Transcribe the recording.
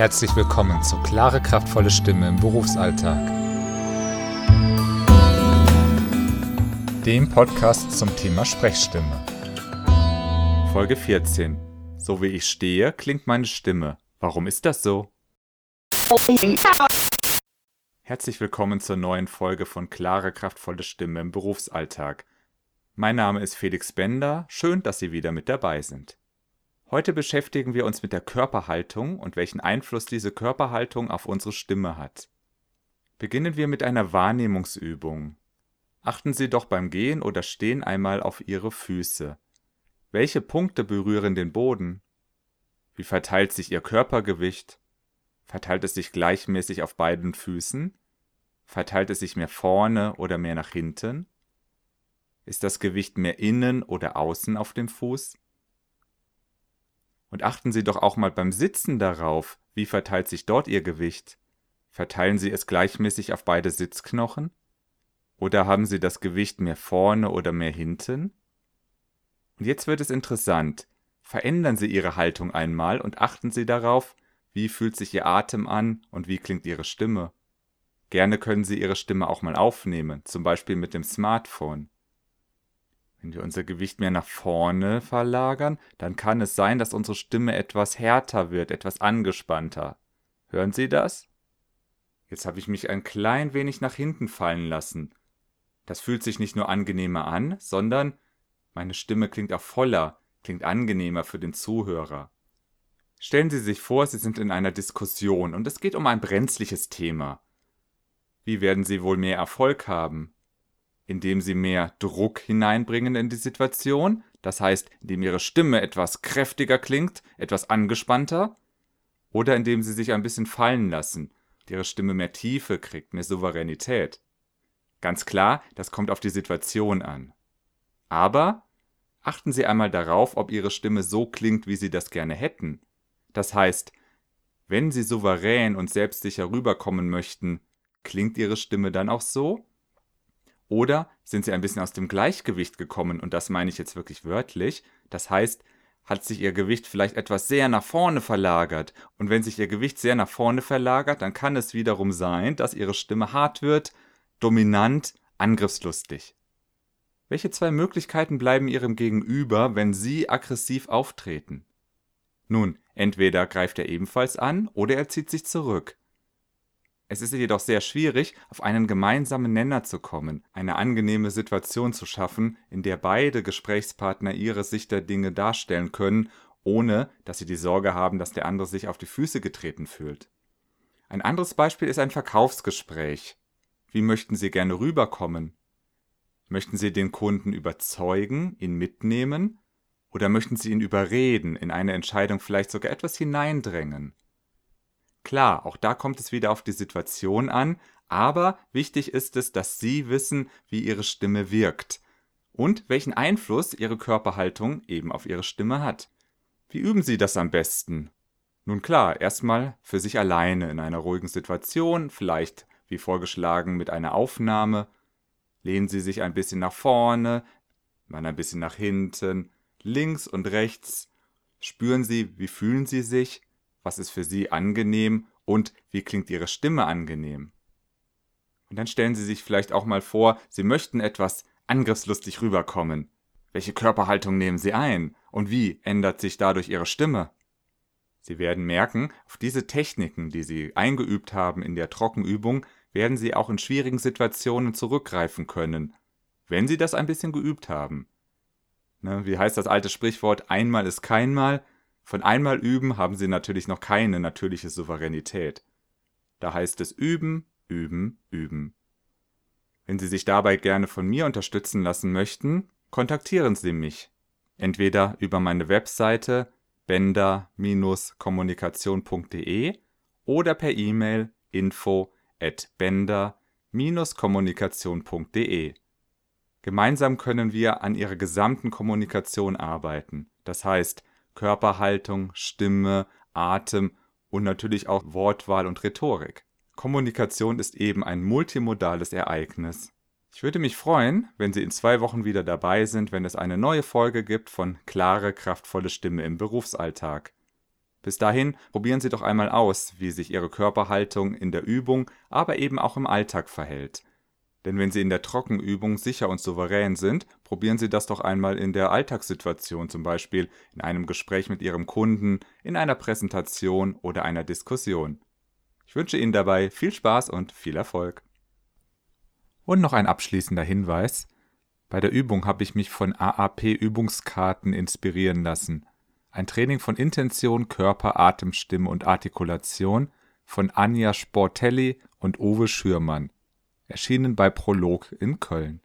Herzlich willkommen zu Klare, kraftvolle Stimme im Berufsalltag. Dem Podcast zum Thema Sprechstimme. Folge 14. So wie ich stehe, klingt meine Stimme. Warum ist das so? Herzlich willkommen zur neuen Folge von Klare, kraftvolle Stimme im Berufsalltag. Mein Name ist Felix Bender. Schön, dass Sie wieder mit dabei sind. Heute beschäftigen wir uns mit der Körperhaltung und welchen Einfluss diese Körperhaltung auf unsere Stimme hat. Beginnen wir mit einer Wahrnehmungsübung. Achten Sie doch beim Gehen oder Stehen einmal auf Ihre Füße. Welche Punkte berühren den Boden? Wie verteilt sich Ihr Körpergewicht? Verteilt es sich gleichmäßig auf beiden Füßen? Verteilt es sich mehr vorne oder mehr nach hinten? Ist das Gewicht mehr innen oder außen auf dem Fuß? Und achten Sie doch auch mal beim Sitzen darauf, wie verteilt sich dort Ihr Gewicht? Verteilen Sie es gleichmäßig auf beide Sitzknochen? Oder haben Sie das Gewicht mehr vorne oder mehr hinten? Und jetzt wird es interessant. Verändern Sie Ihre Haltung einmal und achten Sie darauf, wie fühlt sich Ihr Atem an und wie klingt Ihre Stimme. Gerne können Sie Ihre Stimme auch mal aufnehmen, zum Beispiel mit dem Smartphone. Wenn wir unser Gewicht mehr nach vorne verlagern, dann kann es sein, dass unsere Stimme etwas härter wird, etwas angespannter. Hören Sie das? Jetzt habe ich mich ein klein wenig nach hinten fallen lassen. Das fühlt sich nicht nur angenehmer an, sondern meine Stimme klingt auch voller, klingt angenehmer für den Zuhörer. Stellen Sie sich vor, Sie sind in einer Diskussion und es geht um ein brenzliches Thema. Wie werden Sie wohl mehr Erfolg haben? Indem sie mehr Druck hineinbringen in die Situation, das heißt, indem ihre Stimme etwas kräftiger klingt, etwas angespannter, oder indem sie sich ein bisschen fallen lassen, ihre Stimme mehr Tiefe kriegt, mehr Souveränität. Ganz klar, das kommt auf die Situation an. Aber achten Sie einmal darauf, ob Ihre Stimme so klingt, wie Sie das gerne hätten. Das heißt, wenn Sie souverän und selbstsicher rüberkommen möchten, klingt Ihre Stimme dann auch so? Oder sind sie ein bisschen aus dem Gleichgewicht gekommen, und das meine ich jetzt wirklich wörtlich. Das heißt, hat sich ihr Gewicht vielleicht etwas sehr nach vorne verlagert. Und wenn sich ihr Gewicht sehr nach vorne verlagert, dann kann es wiederum sein, dass ihre Stimme hart wird, dominant, angriffslustig. Welche zwei Möglichkeiten bleiben ihrem Gegenüber, wenn sie aggressiv auftreten? Nun, entweder greift er ebenfalls an oder er zieht sich zurück. Es ist jedoch sehr schwierig, auf einen gemeinsamen Nenner zu kommen, eine angenehme Situation zu schaffen, in der beide Gesprächspartner ihre Sicht der Dinge darstellen können, ohne dass sie die Sorge haben, dass der andere sich auf die Füße getreten fühlt. Ein anderes Beispiel ist ein Verkaufsgespräch. Wie möchten Sie gerne rüberkommen? Möchten Sie den Kunden überzeugen, ihn mitnehmen? Oder möchten Sie ihn überreden, in eine Entscheidung vielleicht sogar etwas hineindrängen? Klar, auch da kommt es wieder auf die Situation an, aber wichtig ist es, dass Sie wissen, wie Ihre Stimme wirkt und welchen Einfluss Ihre Körperhaltung eben auf Ihre Stimme hat. Wie üben Sie das am besten? Nun klar, erstmal für sich alleine in einer ruhigen Situation, vielleicht wie vorgeschlagen mit einer Aufnahme. Lehnen Sie sich ein bisschen nach vorne, dann ein bisschen nach hinten, links und rechts. Spüren Sie, wie fühlen Sie sich? Was ist für Sie angenehm und wie klingt Ihre Stimme angenehm. Und dann stellen Sie sich vielleicht auch mal vor, Sie möchten etwas angriffslustig rüberkommen. Welche Körperhaltung nehmen Sie ein und wie ändert sich dadurch Ihre Stimme? Sie werden merken, auf diese Techniken, die Sie eingeübt haben in der Trockenübung, werden Sie auch in schwierigen Situationen zurückgreifen können, wenn Sie das ein bisschen geübt haben. Ne, wie heißt das alte Sprichwort, einmal ist keinmal, von einmal üben haben sie natürlich noch keine natürliche Souveränität. Da heißt es üben, üben, üben. Wenn Sie sich dabei gerne von mir unterstützen lassen möchten, kontaktieren Sie mich. Entweder über meine Webseite bender-kommunikation.de oder per E-Mail info at bender-kommunikation.de. Gemeinsam können wir an Ihrer gesamten Kommunikation arbeiten. Das heißt, Körperhaltung, Stimme, Atem und natürlich auch Wortwahl und Rhetorik. Kommunikation ist eben ein multimodales Ereignis. Ich würde mich freuen, wenn Sie in zwei Wochen wieder dabei sind, wenn es eine neue Folge gibt von Klare, kraftvolle Stimme im Berufsalltag. Bis dahin probieren Sie doch einmal aus, wie sich Ihre Körperhaltung in der Übung, aber eben auch im Alltag verhält. Denn wenn Sie in der Trockenübung sicher und souverän sind, probieren Sie das doch einmal in der Alltagssituation, zum Beispiel in einem Gespräch mit Ihrem Kunden, in einer Präsentation oder einer Diskussion. Ich wünsche Ihnen dabei viel Spaß und viel Erfolg. Und noch ein abschließender Hinweis. Bei der Übung habe ich mich von AAP-Übungskarten inspirieren lassen. Ein Training von Intention, Körper, Atem, Stimme und Artikulation von Anja Sportelli und Uwe Schürmann erschienen bei Prolog in Köln